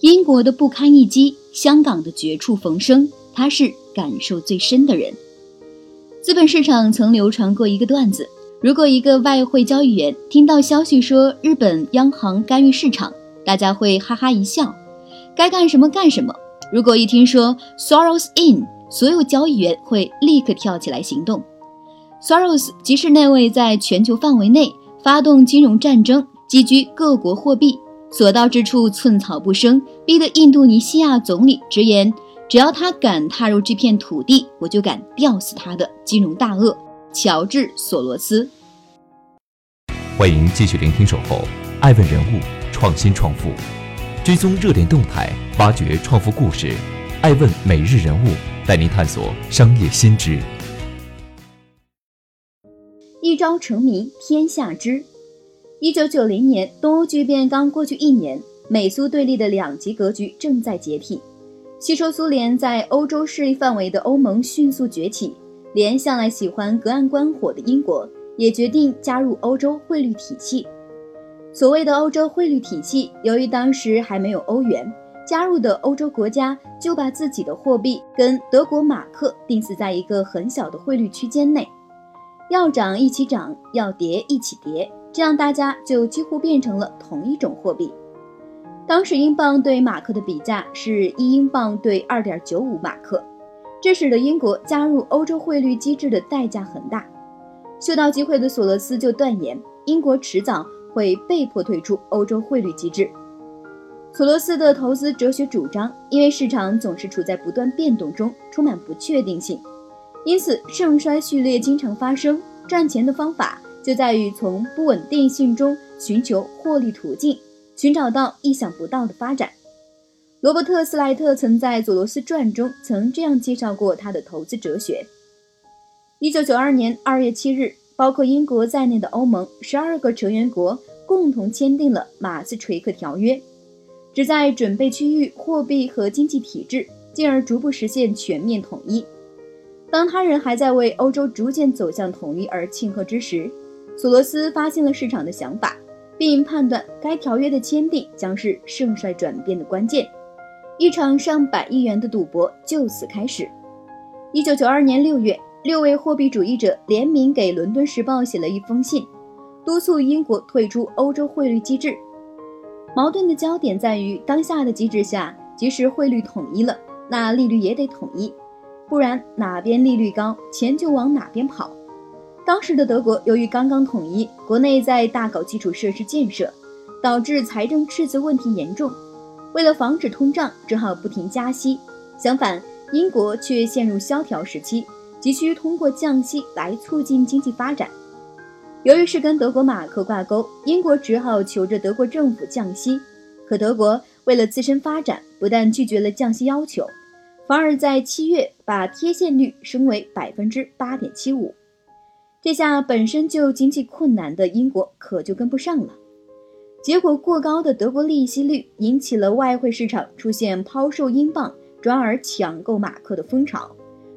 英国的不堪一击，香港的绝处逢生，他是感受最深的人。资本市场曾流传过一个段子：如果一个外汇交易员听到消息说日本央行干预市场，大家会哈哈一笑，该干什么干什么；如果一听说 Soros in，所有交易员会立刻跳起来行动。Soros 即是那位在全球范围内。发动金融战争，积聚各国货币，所到之处寸草不生，逼得印度尼西亚总理直言：只要他敢踏入这片土地，我就敢吊死他的金融大鳄乔治·索罗斯。欢迎继续聆听《守候爱问人物创新创富》，追踪热点动态，挖掘创富故事。爱问每日人物带您探索商业新知。一朝成名天下知。一九九零年，东欧剧变刚过去一年，美苏对立的两极格局正在解体。吸收苏联在欧洲势力范围的欧盟迅速崛起，连向来喜欢隔岸观火的英国也决定加入欧洲汇率体系。所谓的欧洲汇率体系，由于当时还没有欧元，加入的欧洲国家就把自己的货币跟德国马克定死在一个很小的汇率区间内。要涨一起涨，要跌一起跌，这样大家就几乎变成了同一种货币。当时英镑对马克的比价是一英镑对二点九五马克，这使得英国加入欧洲汇率机制的代价很大。嗅到机会的索罗斯就断言，英国迟早会被迫退出欧洲汇率机制。索罗斯的投资哲学主张，因为市场总是处在不断变动中，充满不确定性。因此，盛衰序列经常发生。赚钱的方法就在于从不稳定性中寻求获利途径，寻找到意想不到的发展。罗伯特·斯莱特曾在《佐罗斯传》中曾这样介绍过他的投资哲学：一九九二年二月七日，包括英国在内的欧盟十二个成员国共同签订了马斯垂克条约，旨在准备区域货币和经济体制，进而逐步实现全面统一。当他人还在为欧洲逐渐走向统一而庆贺之时，索罗斯发现了市场的想法，并判断该条约的签订将是盛衰转变的关键。一场上百亿元的赌博就此开始。一九九二年六月，六位货币主义者联名给《伦敦时报》写了一封信，督促英国退出欧洲汇率机制。矛盾的焦点在于，当下的机制下，即使汇率统一了，那利率也得统一。不然哪边利率高，钱就往哪边跑。当时的德国由于刚刚统一，国内在大搞基础设施建设，导致财政赤字问题严重。为了防止通胀，只好不停加息。相反，英国却陷入萧条时期，急需通过降息来促进经济发展。由于是跟德国马克挂钩，英国只好求着德国政府降息。可德国为了自身发展，不但拒绝了降息要求。反而在七月把贴现率升为百分之八点七五，这下本身就经济困难的英国可就跟不上了。结果过高的德国利息率引起了外汇市场出现抛售英镑转而抢购马克的风潮，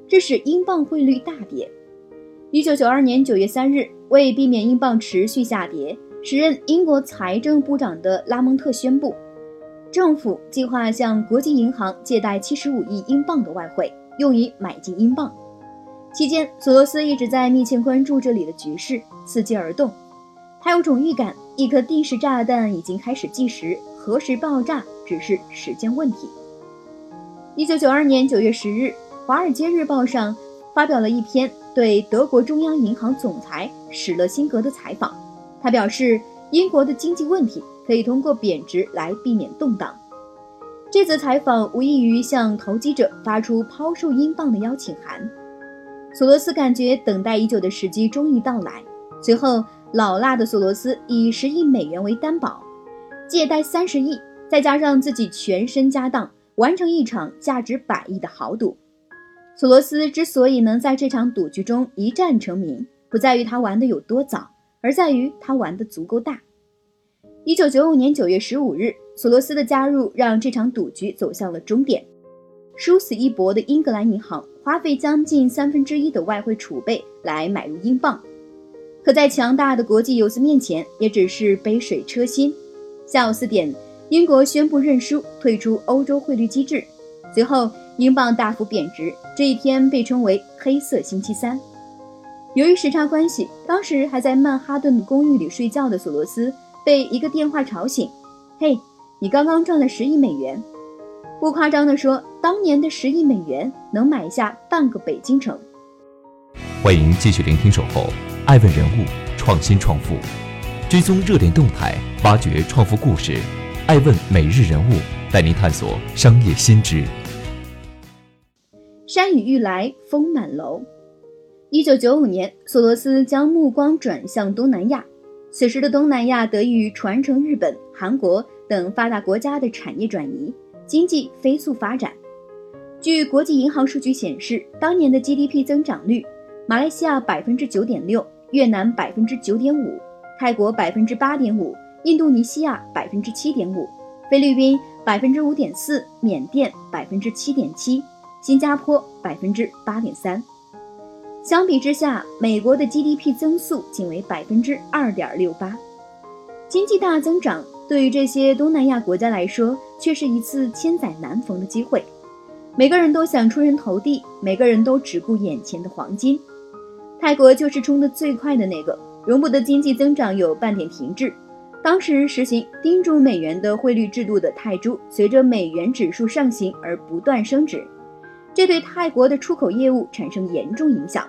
这使英镑汇率大跌。一九九二年九月三日，为避免英镑持续下跌，时任英国财政部长的拉蒙特宣布。政府计划向国际银行借贷七十五亿英镑的外汇，用以买进英镑。期间，索罗斯一直在密切关注这里的局势，伺机而动。他有种预感，一颗定时炸弹已经开始计时，何时爆炸只是时间问题。一九九二年九月十日，《华尔街日报》上发表了一篇对德国中央银行总裁史勒辛格的采访。他表示，英国的经济问题。可以通过贬值来避免动荡。这则采访无异于向投机者发出抛售英镑的邀请函。索罗斯感觉等待已久的时机终于到来。随后，老辣的索罗斯以十亿美元为担保，借贷三十亿，再加上自己全身家当，完成一场价值百亿的豪赌。索罗斯之所以能在这场赌局中一战成名，不在于他玩的有多早，而在于他玩的足够大。一九九五年九月十五日，索罗斯的加入让这场赌局走向了终点。殊死一搏的英格兰银行花费将近三分之一的外汇储备来买入英镑，可在强大的国际游资面前，也只是杯水车薪。下午四点，英国宣布认输，退出欧洲汇率机制。随后，英镑大幅贬值，这一天被称为“黑色星期三”。由于时差关系，当时还在曼哈顿的公寓里睡觉的索罗斯被一个电话吵醒：“嘿，你刚刚赚了十亿美元。”不夸张地说，当年的十亿美元能买下半个北京城。欢迎继续聆听《守候》，爱问人物，创新创富，追踪热点动态，挖掘创富故事。爱问每日人物带您探索商业新知。山雨欲来风满楼。一九九五年，索罗斯将目光转向东南亚。此时的东南亚得益于传承日本、韩国等发达国家的产业转移，经济飞速发展。据国际银行数据显示，当年的 GDP 增长率：马来西亚百分之九点六，越南百分之九点五，泰国百分之八点五，印度尼西亚百分之七点五，菲律宾百分之五点四，缅甸百分之七点七。新加坡百分之八点三，相比之下，美国的 GDP 增速仅为百分之二点六八。经济大增长对于这些东南亚国家来说，却是一次千载难逢的机会。每个人都想出人头地，每个人都只顾眼前的黄金。泰国就是冲得最快的那个，容不得经济增长有半点停滞。当时实行盯住美元的汇率制度的泰铢，随着美元指数上行而不断升值。这对泰国的出口业务产生严重影响。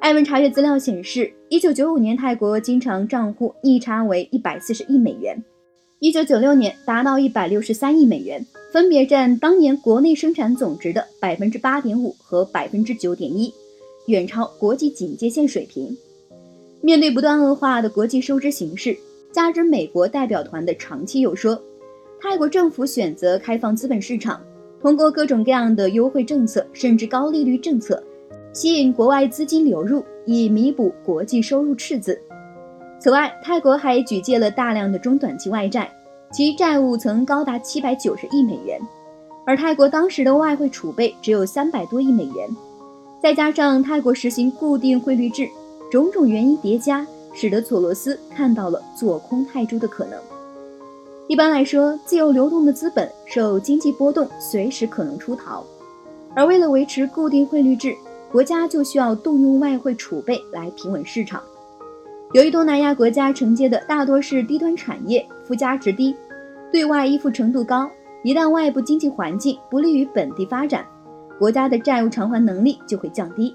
艾文查阅资料显示，一九九五年泰国经常账户逆差为一百四十亿美元，一九九六年达到一百六十三亿美元，分别占当年国内生产总值的百分之八点五和百分之九点一，远超国际警戒线水平。面对不断恶化的国际收支形势，加之美国代表团的长期游说，泰国政府选择开放资本市场。通过各种各样的优惠政策，甚至高利率政策，吸引国外资金流入，以弥补国际收入赤字。此外，泰国还举借了大量的中短期外债，其债务曾高达七百九十亿美元。而泰国当时的外汇储备只有三百多亿美元，再加上泰国实行固定汇率制，种种原因叠加，使得索罗斯看到了做空泰铢的可能。一般来说，自由流动的资本受经济波动随时可能出逃，而为了维持固定汇率制，国家就需要动用外汇储备来平稳市场。由于东南亚国家承接的大多是低端产业，附加值低，对外依附程度高，一旦外部经济环境不利于本地发展，国家的债务偿还能力就会降低。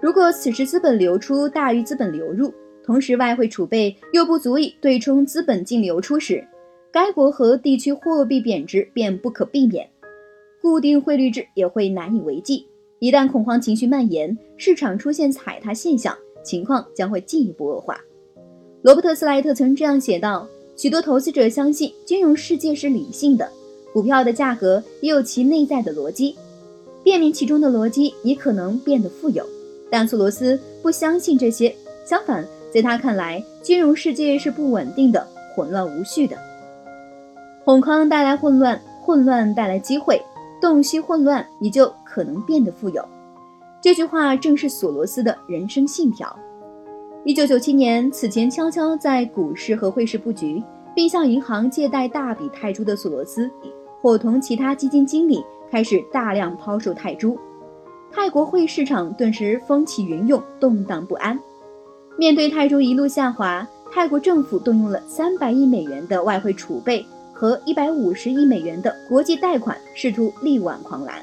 如果此时资本流出大于资本流入，同时外汇储备又不足以对冲资本净流出时，该国和地区货币贬值便不可避免，固定汇率制也会难以为继。一旦恐慌情绪蔓延，市场出现踩踏现象，情况将会进一步恶化。罗伯特·斯莱特曾这样写道：“许多投资者相信金融世界是理性的，股票的价格也有其内在的逻辑，辨明其中的逻辑，也可能变得富有。”但索罗斯不相信这些，相反，在他看来，金融世界是不稳定的、混乱无序的。恐慌带来混乱，混乱带来机会，洞悉混乱，你就可能变得富有。这句话正是索罗斯的人生信条。一九九七年，此前悄悄在股市和汇市布局，并向银行借贷大笔泰铢的索罗斯，伙同其他基金经理开始大量抛售泰铢，泰国汇市场顿时风起云涌，动荡不安。面对泰铢一路下滑，泰国政府动用了三百亿美元的外汇储备。和一百五十亿美元的国际贷款，试图力挽狂澜。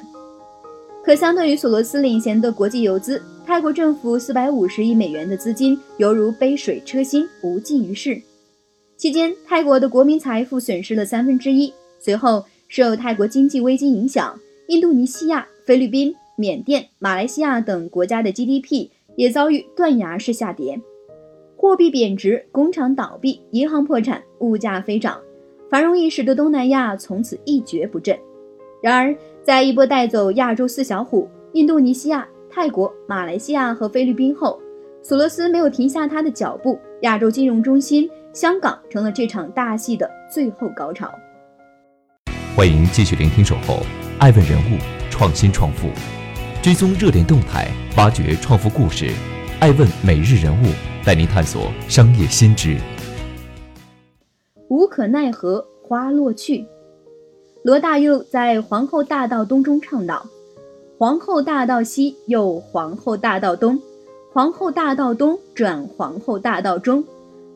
可相对于索罗斯领衔的国际游资，泰国政府四百五十亿美元的资金犹如杯水车薪，无济于事。期间，泰国的国民财富损失了三分之一。随后，受泰国经济危机影响，印度尼西亚、菲律宾、缅甸、马来西亚等国家的 GDP 也遭遇断崖式下跌，货币贬值，工厂倒闭，银行破产，物价飞涨。繁荣一时的东南亚从此一蹶不振。然而，在一波带走亚洲四小虎——印度尼西亚、泰国、马来西亚和菲律宾后，索罗斯没有停下他的脚步，亚洲金融中心香港成了这场大戏的最后高潮。欢迎继续聆听《守候爱问人物创新创富》，追踪热点动态，挖掘创富故事。爱问每日人物带您探索商业新知。无可奈何花落去。罗大佑在《皇后大道东》中唱道：“皇后大道西又皇后大道东，皇后大道东转皇后大道中，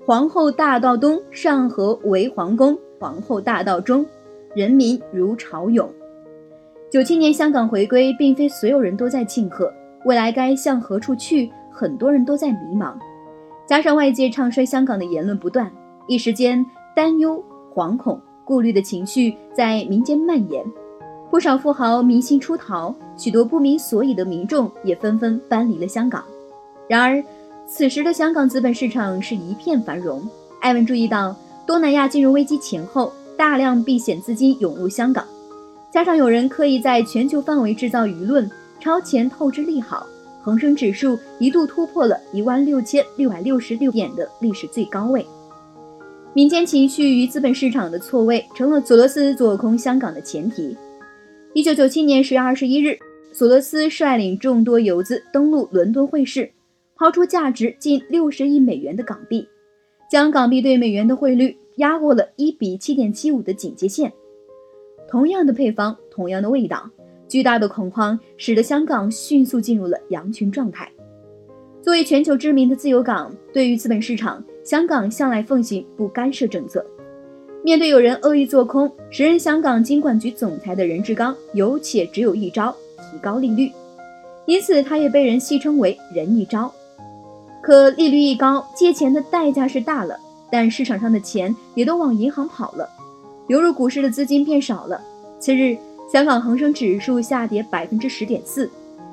皇后大道东上合为皇宫，皇后大道中人民如潮涌。”九七年香港回归，并非所有人都在庆贺，未来该向何处去，很多人都在迷茫。加上外界唱衰香港的言论不断，一时间担忧、惶恐。顾虑的情绪在民间蔓延，不少富豪明星出逃，许多不明所以的民众也纷纷搬离了香港。然而，此时的香港资本市场是一片繁荣。艾文注意到，东南亚金融危机前后，大量避险资金涌入香港，加上有人刻意在全球范围制造舆论，超前透支利好，恒生指数一度突破了一万六千六百六十六点的历史最高位。民间情绪与资本市场的错位，成了索罗斯做空香港的前提。一九九七年十月二十一日，索罗斯率领众多游资登陆伦敦汇市，抛出价值近六十亿美元的港币，将港币对美元的汇率压过了一比七点七五的警戒线。同样的配方，同样的味道，巨大的恐慌使得香港迅速进入了羊群状态。作为全球知名的自由港，对于资本市场。香港向来奉行不干涉政策，面对有人恶意做空，时任香港金管局总裁的任志刚有且只有一招：提高利率。因此，他也被人戏称为“人一招”。可利率一高，借钱的代价是大了，但市场上的钱也都往银行跑了，流入股市的资金变少了。次日，香港恒生指数下跌百分之十点四，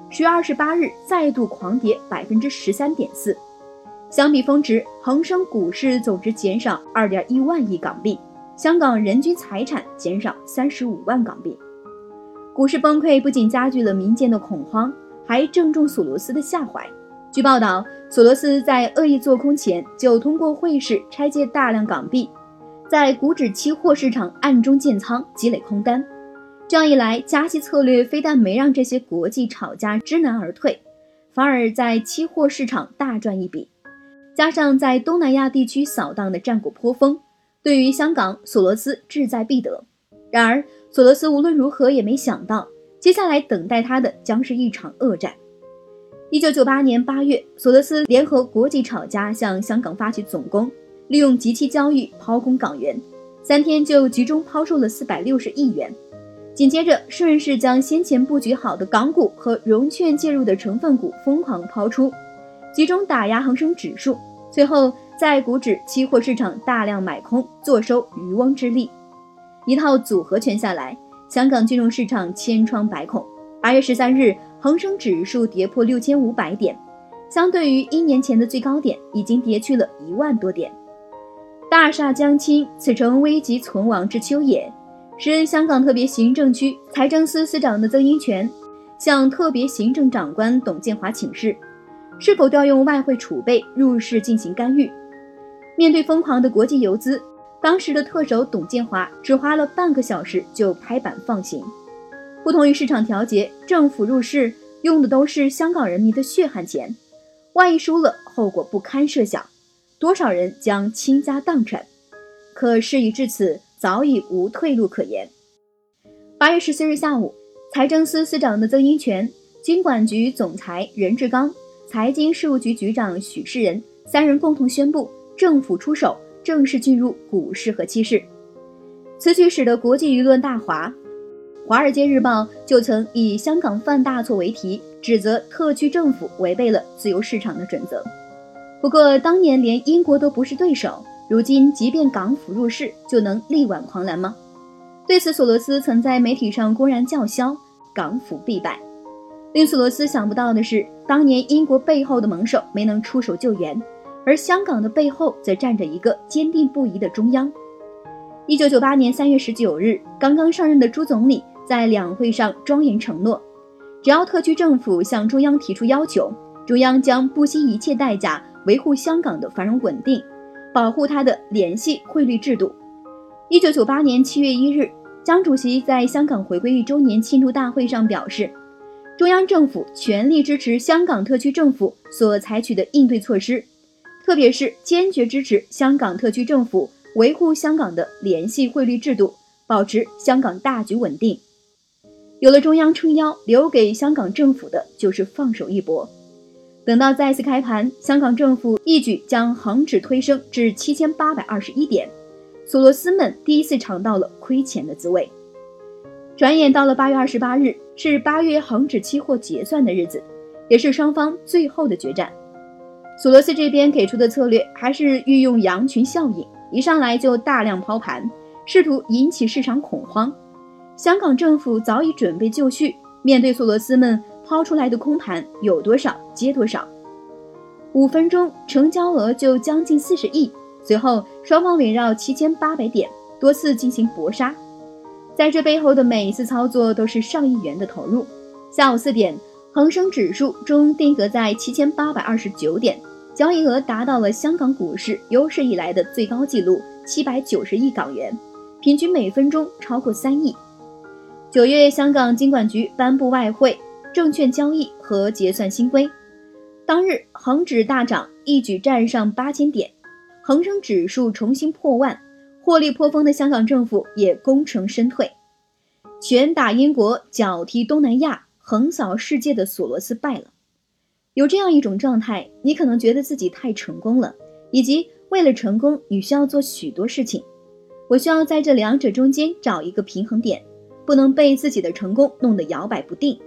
十月二十八日再度狂跌百分之十三点四。相比峰值，恒生股市总值减少二点一万亿港币，香港人均财产减少三十五万港币。股市崩溃不仅加剧了民间的恐慌，还正中索罗斯的下怀。据报道，索罗斯在恶意做空前就通过汇市拆借大量港币，在股指期货市场暗中建仓积累空单。这样一来，加息策略非但没让这些国际炒家知难而退，反而在期货市场大赚一笔。加上在东南亚地区扫荡的战果颇丰，对于香港，索罗斯志在必得。然而，索罗斯无论如何也没想到，接下来等待他的将是一场恶战。一九九八年八月，索罗斯联合国际炒家向香港发起总攻，利用即期交易抛空港元，三天就集中抛售了四百六十亿元。紧接着，顺势将先前布局好的港股和融券介入的成分股疯狂抛出。集中打压恒生指数，最后在股指期货市场大量买空，坐收渔翁之利。一套组合拳下来，香港金融市场千疮百孔。八月十三日，恒生指数跌破六千五百点，相对于一年前的最高点，已经跌去了一万多点。大厦将倾，此诚危急存亡之秋也。时任香港特别行政区财政司司长的曾荫权，向特别行政长官董建华请示。是否调用外汇储备入市进行干预？面对疯狂的国际游资，当时的特首董建华只花了半个小时就拍板放行。不同于市场调节，政府入市用的都是香港人民的血汗钱，万一输了，后果不堪设想，多少人将倾家荡产？可事已至此，早已无退路可言。八月十四日下午，财政司司长的曾荫权、金管局总裁任志刚。财经事务局局长许世仁三人共同宣布，政府出手，正式进入股市和期市。此举使得国际舆论大哗，《华尔街日报》就曾以“香港犯大错”为题，指责特区政府违背了自由市场的准则。不过，当年连英国都不是对手，如今即便港府入市，就能力挽狂澜吗？对此，索罗斯曾在媒体上公然叫嚣：“港府必败。”令索罗斯想不到的是，当年英国背后的盟手没能出手救援，而香港的背后则站着一个坚定不移的中央。一九九八年三月十九日，刚刚上任的朱总理在两会上庄严承诺，只要特区政府向中央提出要求，中央将不惜一切代价维护香港的繁荣稳定，保护它的联系汇率制度。一九九八年七月一日，江主席在香港回归一周年庆祝大会上表示，中央政府全力支持香港特区政府所采取的应对措施，特别是坚决支持香港特区政府维护香港的联系汇率制度。保持香港大局稳定，有了中央撑腰，留给香港政府的就是放手一搏。等到再次开盘，香港政府一举将恒指推升至七千八百二十一点，索罗斯们第一次尝到了亏钱的滋味。转眼到了八月二十八日，是八月恒指期货结算的日子，也是双方最后的决战。索罗斯这边给出的策略还是运用羊群效应，一上来就大量抛盘。试图引起市场恐慌，香港政府早已准备就绪，面对索罗斯们抛出来的空盘，有多少接多少。五分钟成交额就将近四十亿，随后双方围绕七千八百点多次进行搏杀，在这背后的每一次操作都是上亿元的投入。下午四点，恒生指数终定格在七千八百二十九点，交易额达到了香港股市有史以来的最高纪录七百九十亿港元。平均每分钟超过三亿。九月，香港金管局颁布外汇、证券交易和结算新规，当日恒指大涨，一举站上八千点，恒生指数重新破万，获利颇丰的香港政府也功成身退。拳打英国，脚踢东南亚，横扫世界的索罗斯败了。有这样一种状态，你可能觉得自己太成功了，以及为了成功，你需要做许多事情。我需要在这两者中间找一个平衡点，不能被自己的成功弄得摇摆不定，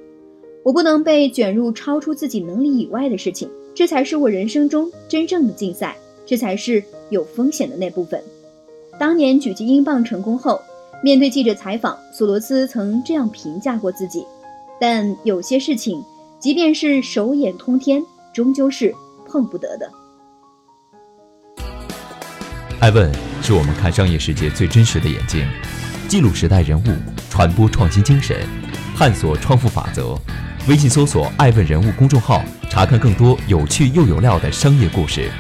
我不能被卷入超出自己能力以外的事情，这才是我人生中真正的竞赛，这才是有风险的那部分。当年狙击英镑成功后，面对记者采访，索罗斯曾这样评价过自己：但有些事情，即便是手眼通天，终究是碰不得的。艾问是我们看商业世界最真实的眼睛，记录时代人物，传播创新精神，探索创富法则。微信搜索“艾问人物”公众号，查看更多有趣又有料的商业故事。